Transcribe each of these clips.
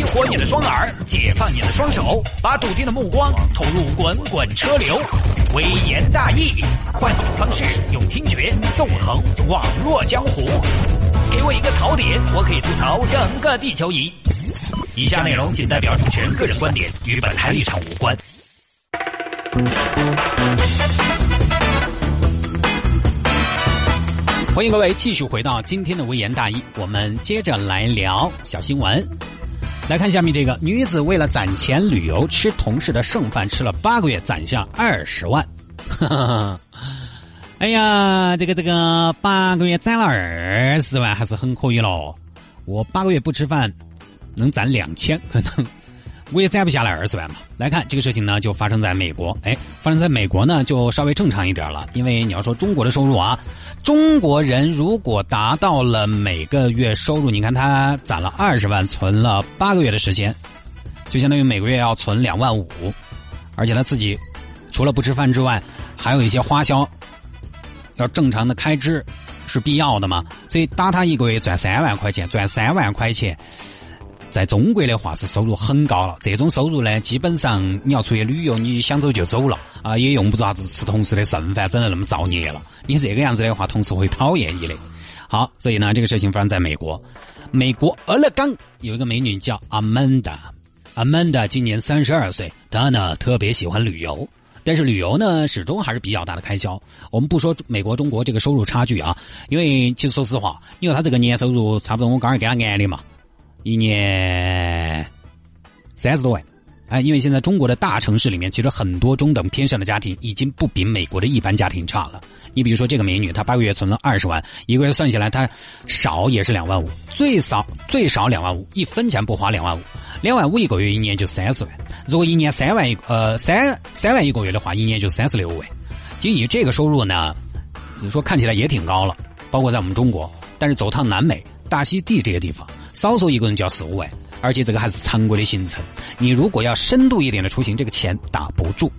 激活你的双耳，解放你的双手，把笃定的目光投入滚滚车流。微言大义，换种方式用听觉纵横网络江湖。给我一个槽点，我可以吐槽整个地球仪。以下内容仅代表主持人个人观点，与本台立场无关。欢迎各位继续回到今天的微言大义，我们接着来聊小新闻。来看下面这个女子为了攒钱旅游，吃同事的剩饭，吃了八个月，攒下二十万。哎呀，这个这个八个月攒了二十万，还是很可以喽。我八个月不吃饭，能攒两千，可能。我也攒不下来二十万嘛。来看这个事情呢，就发生在美国。哎，发生在美国呢，就稍微正常一点了。因为你要说中国的收入啊，中国人如果达到了每个月收入，你看他攒了二十万，存了八个月的时间，就相当于每个月要存两万五，而且他自己除了不吃饭之外，还有一些花销，要正常的开支是必要的嘛。所以打他一个月赚三万块钱，赚三万块钱。在中国的话是收入很高了，这种收入呢，基本上你要出去旅游，你想走就走了啊，也用不着啥子吃同事的剩饭，整得那么造孽了。你这个样子的话，同事会讨厌你的。好，所以呢，这个事情发生在美国，美国俄勒冈有一个美女叫阿曼达，阿曼达今年三十二岁，她呢特别喜欢旅游，但是旅游呢始终还是比较大的开销。我们不说美国中国这个收入差距啊，因为其实说实话，因为她这个年收入差不多我刚才给她按的嘛。一年三十多万，哎，因为现在中国的大城市里面，其实很多中等偏上的家庭已经不比美国的一般家庭差了。你比如说这个美女，她八个月存了二十万，一个月算下来，她少也是两万五，最少最少两万五，一分钱不花两万五，两万五一个月，一年就三十万。如果一年三万一呃三三万一个月的话，一年就三十六万。就以这个收入呢，你说看起来也挺高了，包括在我们中国，但是走趟南美、大溪地这些地方。少说一个人就要四五万，而且这个还是常规的行程。你如果要深度一点的出行，这个钱打不住。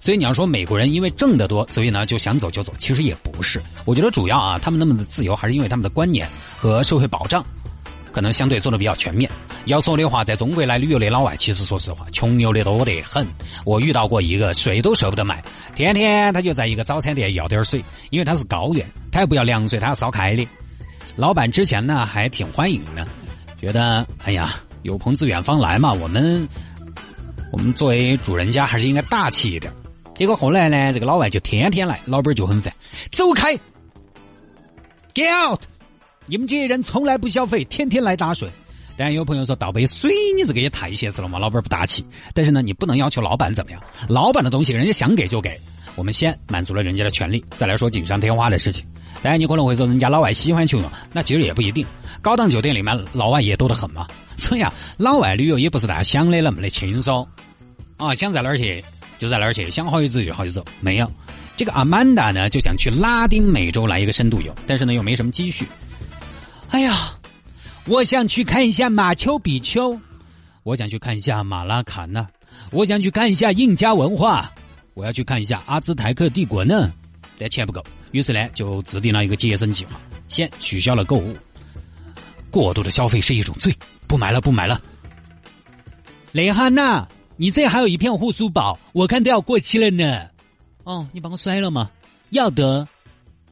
所以你要说美国人因为挣得多，所以呢就想走就走，其实也不是。我觉得主要啊，他们那么的自由，还是因为他们的观念和社会保障可能相对做的比较全面。要说的话，在中国来旅游的老外，其实说实话，穷游的多得很。我遇到过一个水都舍不得买，天天他就在一个早餐店要点水，因为他是高原，他也不要凉水，他要烧开的。老板之前呢还挺欢迎的。觉得哎呀，有朋自远方来嘛，我们我们作为主人家还是应该大气一点。结果后来呢，这个老外就天天来，老板就很烦，走开，get out！你们这些人从来不消费，天天来打水。当然有朋友说倒杯水，你这个也太现实了嘛，老板不大气。但是呢，你不能要求老板怎么样，老板的东西人家想给就给。我们先满足了人家的权利，再来说锦上添花的事情。当然，你可能会说，人家老外喜欢穷游，那其实也不一定。高档酒店里面老外也多得很嘛。所以啊，老外旅游也不是大家想的那么的轻松啊，想在哪儿去就在哪儿去，想好就走就好就走。没有，这个阿曼达呢就想去拉丁美洲来一个深度游，但是呢又没什么积蓄。哎呀，我想去看一下马丘比丘，我想去看一下马拉卡纳，我想去看一下印加文化，我要去看一下阿兹台克帝国呢。但钱不够，于是呢就制定了一个节省计划，先取消了购物。过度的消费是一种罪，不买了，不买了。蕾哈娜，你这还有一片护舒宝，我看都要过期了呢。哦，你帮我摔了吗？要得。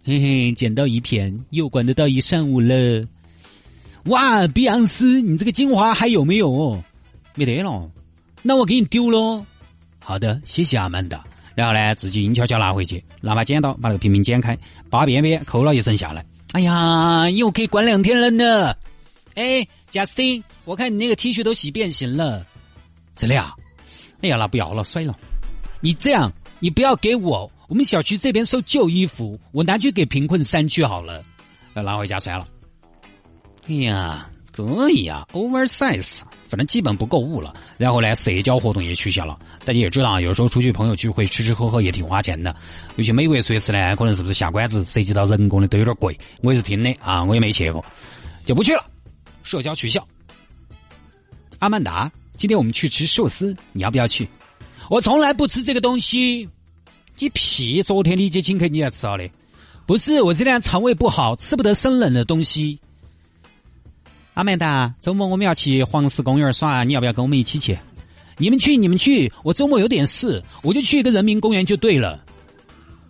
嘿嘿，捡到一片，又管得到一上午了。哇，碧昂斯，你这个精华还有没有？没得了，那我给你丢喽。好的，谢谢阿曼达。然后呢，自己阴悄悄拿回去，拿把剪刀把那个瓶瓶剪开，把边边抠了一层下来。哎呀，又可以关两天了呢。哎，Justin，我看你那个 T 恤都洗变形了，真的啊？哎呀，那不要了，甩了。你这样，你不要给我，我们小区这边收旧衣服，我拿去给贫困山区好了。要拿回家穿了。哎呀。可以啊，oversize，反正基本不购物了。然后呢，社交活动也取消了。大家也知道啊，有时候出去朋友聚会吃吃喝喝也挺花钱的。尤其美国出去吃呢，可能是不是下馆子涉及到人工的都有点贵。我也是听的啊，我也没去过，就不去了。社交取消。阿曼达，今天我们去吃寿司，你要不要去？我从来不吃这个东西。你屁！昨天李姐请客你来吃了的，不是我这天肠胃不好，吃不得生冷的东西。阿曼达，周末我们要去黄石公园耍，你要不要跟我们一起去？你们去，你们去，我周末有点事，我就去一个人民公园就对了。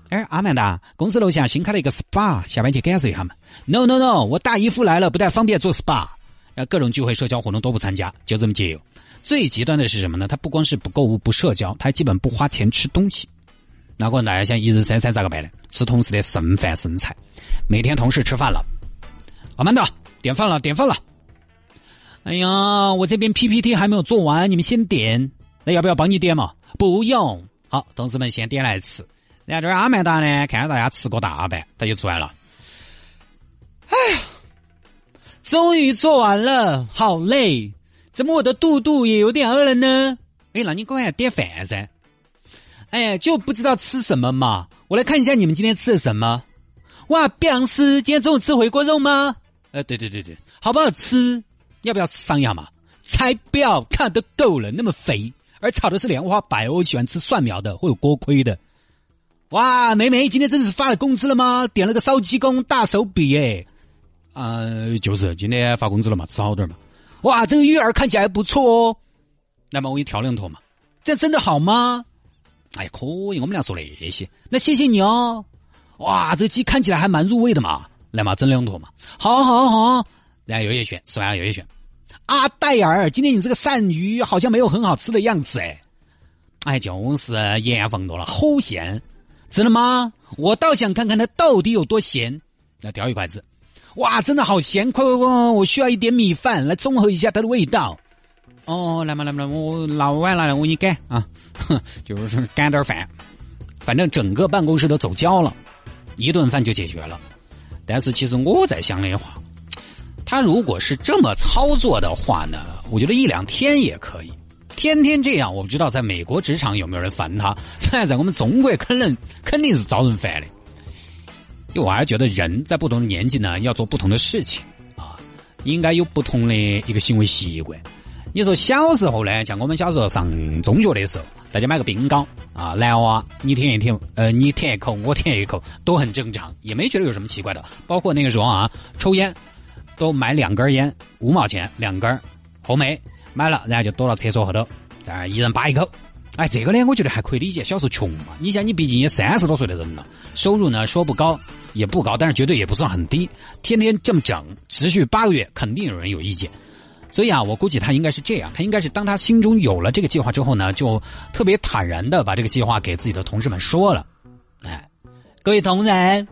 哎，阿曼达，公司楼下新开了一个 SPA，下班去感受一下嘛？No No No，我大姨夫来了，不太方便做 SPA，各种聚会、社交活动都不参加，就这么节约。最极端的是什么呢？他不光是不购物、不社交，他还基本不花钱吃东西。那个大家想一日三餐咋个办呢？吃同事的剩饭剩菜，每天同事吃饭了，阿曼达点饭了，点饭了。哎呀，我这边 PPT 还没有做完，你们先点。那要不要帮你点嘛？不用。好，同事们先点来吃。然后这阿曼达呢，看到大家吃过大半，他就出来了。哎呀，终于做完了，好累。怎么我的肚肚也有点饿了呢？哎，那你赶快点饭噻！哎呀，就不知道吃什么嘛。我来看一下你们今天吃的什么。哇，表示今天中午吃回锅肉吗？呃，对对对对，好不好吃？要不要尝一下嘛？才不要，看都够了，那么肥，而炒的是莲花白，我喜欢吃蒜苗的，会有锅盔的。哇，梅梅今天真的是发了工资了吗？点了个烧鸡公，大手笔哎！啊，就是今天发工资了嘛，吃好点嘛。哇，这个鱼儿看起来不错哦，那么我给你调两坨嘛，这真的好吗？哎，可以，我们俩说那些，那谢谢你哦。哇，这鸡看起来还蛮入味的嘛，来嘛，整两坨嘛。好，好，好，然后又一选，吃完了又一选。阿黛尔，今天你这个鳝鱼好像没有很好吃的样子哎。哎，就是盐放多了，齁咸。真的吗？我倒想看看它到底有多咸。来，叼一筷子。哇，真的好咸！快快快，我需要一点米饭来综合一下它的味道。哦，来嘛来嘛来，我拿碗拿来，我给你干啊，就是干点饭。反正整个办公室都走焦了，一顿饭就解决了。但是其实我在想的话，他如果是这么操作的话呢，我觉得一两天也可以。天天这样，我不知道在美国职场有没有人烦他，但在我们中国可能肯定是招人烦的。因为我还觉得人在不同的年纪呢，要做不同的事情啊，应该有不同的一个行为习惯。你说小时候呢，像我们小时候上中学的时候，大家买个冰糕啊，男娃你舔一舔，呃，你舔一口，我舔一口，都很正常，也没觉得有什么奇怪的。包括那个时候啊，抽烟都买两根烟，五毛钱两根，后面买了，然后就躲到厕所后头，在一人扒一口。哎，这个呢，我觉得还可以理解。小时候穷嘛，你想，你毕竟也三十多岁的人了，收入呢说不高也不高，但是绝对也不算很低。天天这么整，持续八个月，肯定有人有意见。所以啊，我估计他应该是这样，他应该是当他心中有了这个计划之后呢，就特别坦然的把这个计划给自己的同事们说了。哎，各位同仁，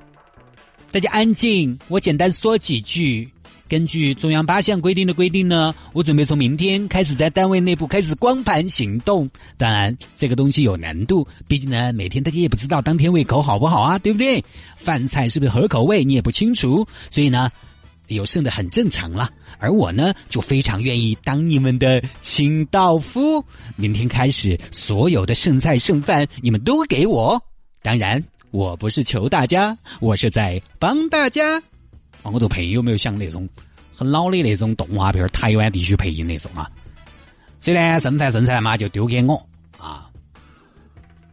大家安静，我简单说几句。根据中央八项规定的规定呢，我准备从明天开始在单位内部开始光盘行动。当然，这个东西有难度，毕竟呢，每天大家也不知道当天胃口好不好啊，对不对？饭菜是不是合口味，你也不清楚，所以呢，有剩的很正常了。而我呢，就非常愿意当你们的清道夫。明天开始，所有的剩菜剩饭你们都给我。当然，我不是求大家，我是在帮大家。我都配有没有像那种很老的那种动画片台湾地区配音那种啊？所以呢，剩饭剩菜嘛就丢给我啊。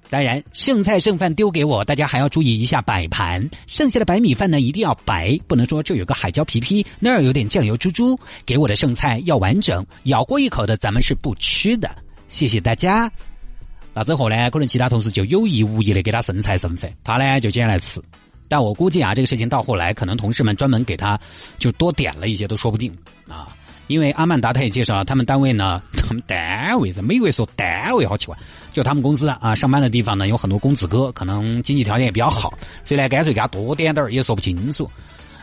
当然，剩菜剩饭丢给我，大家还要注意一下摆盘。剩下的白米饭呢，一定要白，不能说这有个海椒皮皮，那儿有点酱油猪猪。给我的剩菜要完整，咬过一口的咱们是不吃的。谢谢大家。那之后呢，可能其他同事就有意无意的给他剩菜剩饭，他呢就捡来吃。但我估计啊，这个事情到后来，可能同事们专门给他就多点了一些，都说不定啊。因为阿曼达他也介绍了，他们单位呢，他们单位在美国说单位好奇怪，就他们公司啊，上班的地方呢有很多公子哥，可能经济条件也比较好，所以呢，干脆给他多点点也说不清楚。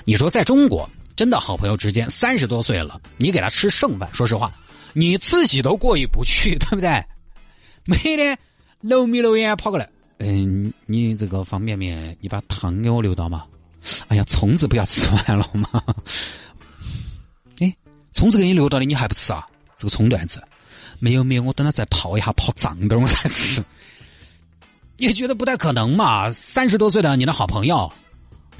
你说在中国，真的好朋友之间，三十多岁了，你给他吃剩饭，说实话，你自己都过意不去，对不对？每天搂米搂眼跑过来。嗯，你这个方便面，你把汤给我留到嘛？哎呀，葱子不要吃完了吗？哎，葱子给你留到的，你还不吃啊？这个葱段子，没有没有，我等它再泡一下，泡脏点我再吃。也觉得不太可能嘛？三十多岁的你的好朋友，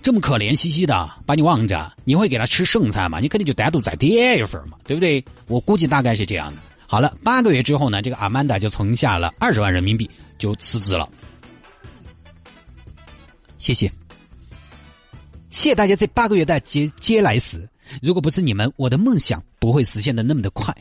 这么可怜兮兮的把你望着，你会给他吃剩菜吗？你肯定就单独再点一份嘛，对不对？我估计大概是这样的。好了，八个月之后呢，这个阿曼达就存下了二十万人民币，就辞职了。谢谢，谢谢大家这八个月的接接来时，如果不是你们，我的梦想不会实现的那么的快。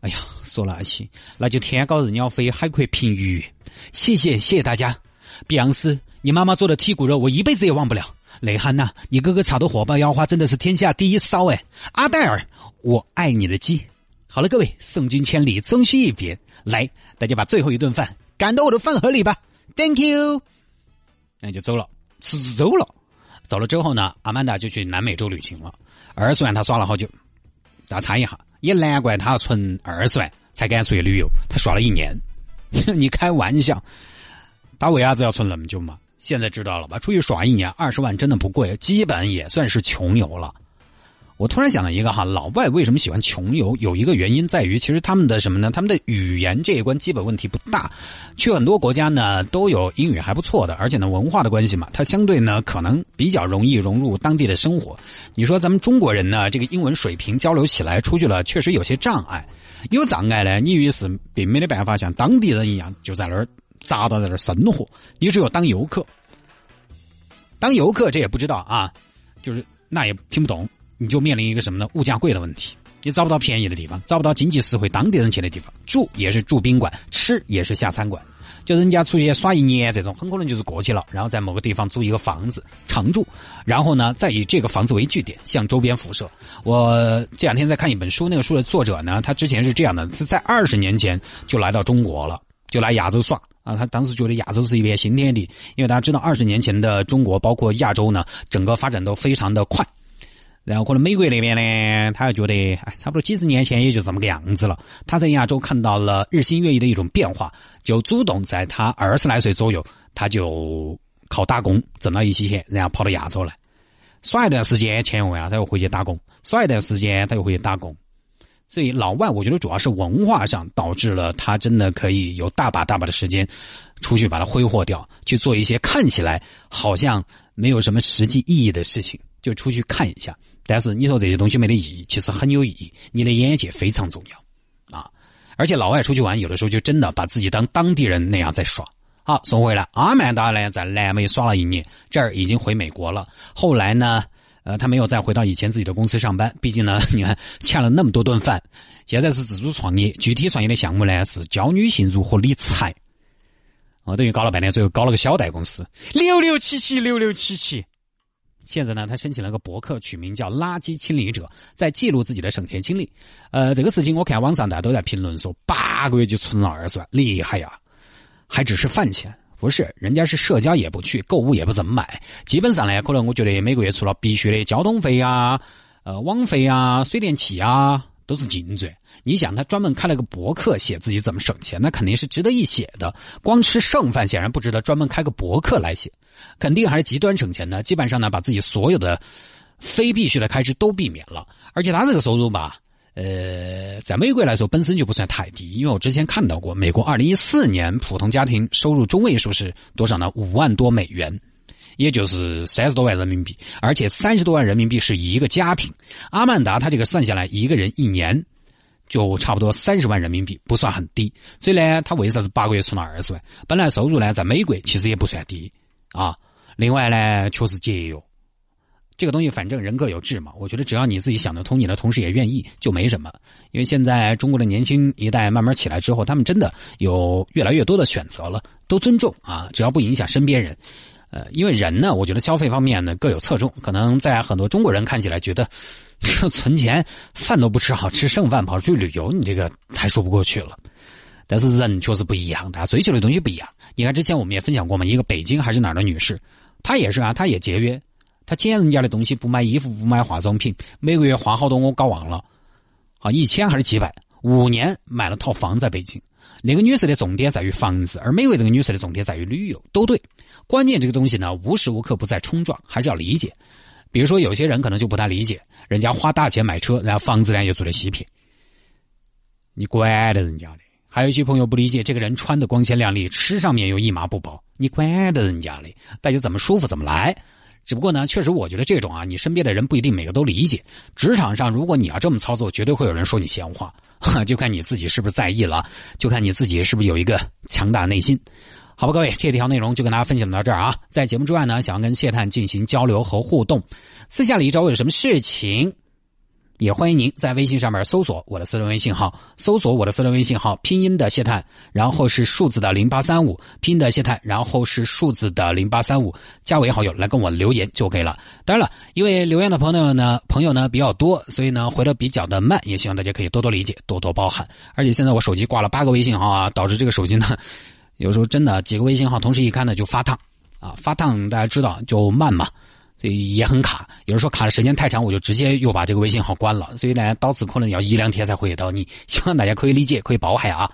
哎呀，说那些，那就天高任鸟飞，海阔凭鱼。谢谢，谢谢大家。碧昂斯，你妈妈做的剔骨肉，我一辈子也忘不了。雷汉娜，你哥哥炒的火爆腰花真的是天下第一骚哎。阿黛尔，我爱你的鸡。好了，各位，送君千里，终须一别。来，大家把最后一顿饭赶到我的饭盒里吧。Thank you。那就走了，辞职走了。走了之后呢，阿曼达就去南美洲旅行了。二十万他耍了好久，大家猜一下，也难怪他要存二十万才敢出去旅游，他耍了一年。你开玩笑？他为啥子要存那么久嘛？现在知道了吧？出去耍一年，二十万真的不贵，基本也算是穷游了。我突然想到一个哈，老外为什么喜欢穷游？有一个原因在于，其实他们的什么呢？他们的语言这一关基本问题不大，去很多国家呢都有英语还不错的，而且呢文化的关系嘛，它相对呢可能比较容易融入当地的生活。你说咱们中国人呢，这个英文水平交流起来出去了，确实有些障碍。有障碍呢，你于是并没得办法像当地人一样就在那儿扎到在那儿生活，你只有当游客。当游客这也不知道啊，就是那也听不懂。你就面临一个什么呢？物价贵的问题，你找不到便宜的地方，找不到经济实惠、当地人去的地方，住也是住宾馆，吃也是下餐馆。就人家出去耍一年这种，很可能就是过去了，然后在某个地方租一个房子常住，然后呢，再以这个房子为据点向周边辐射。我这两天在看一本书，那个书的作者呢，他之前是这样的，是在二十年前就来到中国了，就来亚洲耍啊。他当时觉得亚洲是一片新天地，因为大家知道二十年前的中国，包括亚洲呢，整个发展都非常的快。然后可能美国那边呢，他又觉得，哎，差不多几十年前也就这么个样子了。他在亚洲看到了日新月异的一种变化，就主动在他二十来岁左右，他就靠打工挣到一些钱，然后跑到亚洲来耍一段时间，钱用完了，他又回去打工；耍一段时间，他又回去打工。所以老外，我觉得主要是文化上导致了他真的可以有大把大把的时间出去把它挥霍掉，去做一些看起来好像没有什么实际意义的事情，就出去看一下。但是你说这些东西没得意义，其实很有意义。你的眼界非常重要啊！而且老外出去玩，有的时候就真的把自己当当地人那样在耍。好，说回来，阿曼达呢在南美耍了一年，这儿已经回美国了。后来呢，呃，他没有再回到以前自己的公司上班，毕竟呢，你看欠了那么多顿饭。现在是自主创业，具体创业的项目呢是教女性如何理财。我等于搞了半天，最后搞了个小贷公司，六六七七，六六七七。现在呢，他申请了个博客，取名叫“垃圾清理者”，在记录自己的省钱经历。呃，这个事情我看网上大家都在评论说，八个月就存了二十万，厉害呀！还只是饭钱，不是？人家是社交也不去，购物也不怎么买，基本上呢，可能我觉得每个月除了必须的交通费啊、呃网费啊、水电气啊，都是净赚。你想，他专门开了个博客，写自己怎么省钱，那肯定是值得一写的。光吃剩饭显然不值得，专门开个博客来写。肯定还是极端省钱的，基本上呢，把自己所有的非必须的开支都避免了。而且他这个收入吧，呃，在美国来说本身就不算太低，因为我之前看到过，美国二零一四年普通家庭收入中位数是多少呢？五万多美元，也就是三十多万人民币。而且三十多万人民币是一个家庭。阿曼达他这个算下来，一个人一年就差不多三十万人民币，不算很低。所以呢，他为啥子八个月存了二十万？本来收入呢，在美国其实也不算低。啊，另外呢，确实节约，这个东西反正人各有志嘛。我觉得只要你自己想得通，你的同事也愿意，就没什么。因为现在中国的年轻一代慢慢起来之后，他们真的有越来越多的选择了，都尊重啊，只要不影响身边人。呃，因为人呢，我觉得消费方面呢各有侧重，可能在很多中国人看起来觉得存钱饭都不吃好，吃剩饭跑出去旅游，你这个太说不过去了。但是人确实不一样，大家追求的东西不一样。你看之前我们也分享过嘛，一个北京还是哪儿的女士，她也是啊，她也节约，她捡人家的东西，不买衣服，不买化妆品，每个月花好多我搞忘了，好一千还是几百，五年买了套房在北京。那个女士的重点在于房子，而美国这个女士的重点在于旅游，都对。关键这个东西呢，无时无刻不在冲撞，还是要理解。比如说有些人可能就不太理解，人家花大钱买车，然后房子呢又做的稀撇，你管得人家的。还有一些朋友不理解，这个人穿的光鲜亮丽，吃上面又一麻不包，你管得人家嘞？大家怎么舒服怎么来。只不过呢，确实我觉得这种啊，你身边的人不一定每个都理解。职场上，如果你要这么操作，绝对会有人说你闲话，就看你自己是不是在意了，就看你自己是不是有一个强大内心。好吧，各位，这条内容就跟大家分享到这儿啊。在节目之外呢，想要跟谢探进行交流和互动，私下里找我有什么事情。也欢迎您在微信上面搜索我的私人微信号，搜索我的私人微信号，拼音的谢探，然后是数字的零八三五，拼音的谢探，然后是数字的零八三五，加为好友来跟我留言就可以了。当然了，因为留言的朋友呢，朋友呢比较多，所以呢回的比较的慢，也希望大家可以多多理解，多多包涵。而且现在我手机挂了八个微信号啊，导致这个手机呢，有时候真的几个微信号同时一开呢就发烫啊，发烫大家知道就慢嘛。也很卡，有人说卡的时间太长，我就直接又把这个微信号关了。所以呢，导致可能要一两天才回到你。希望大家可以理解，可以包涵啊。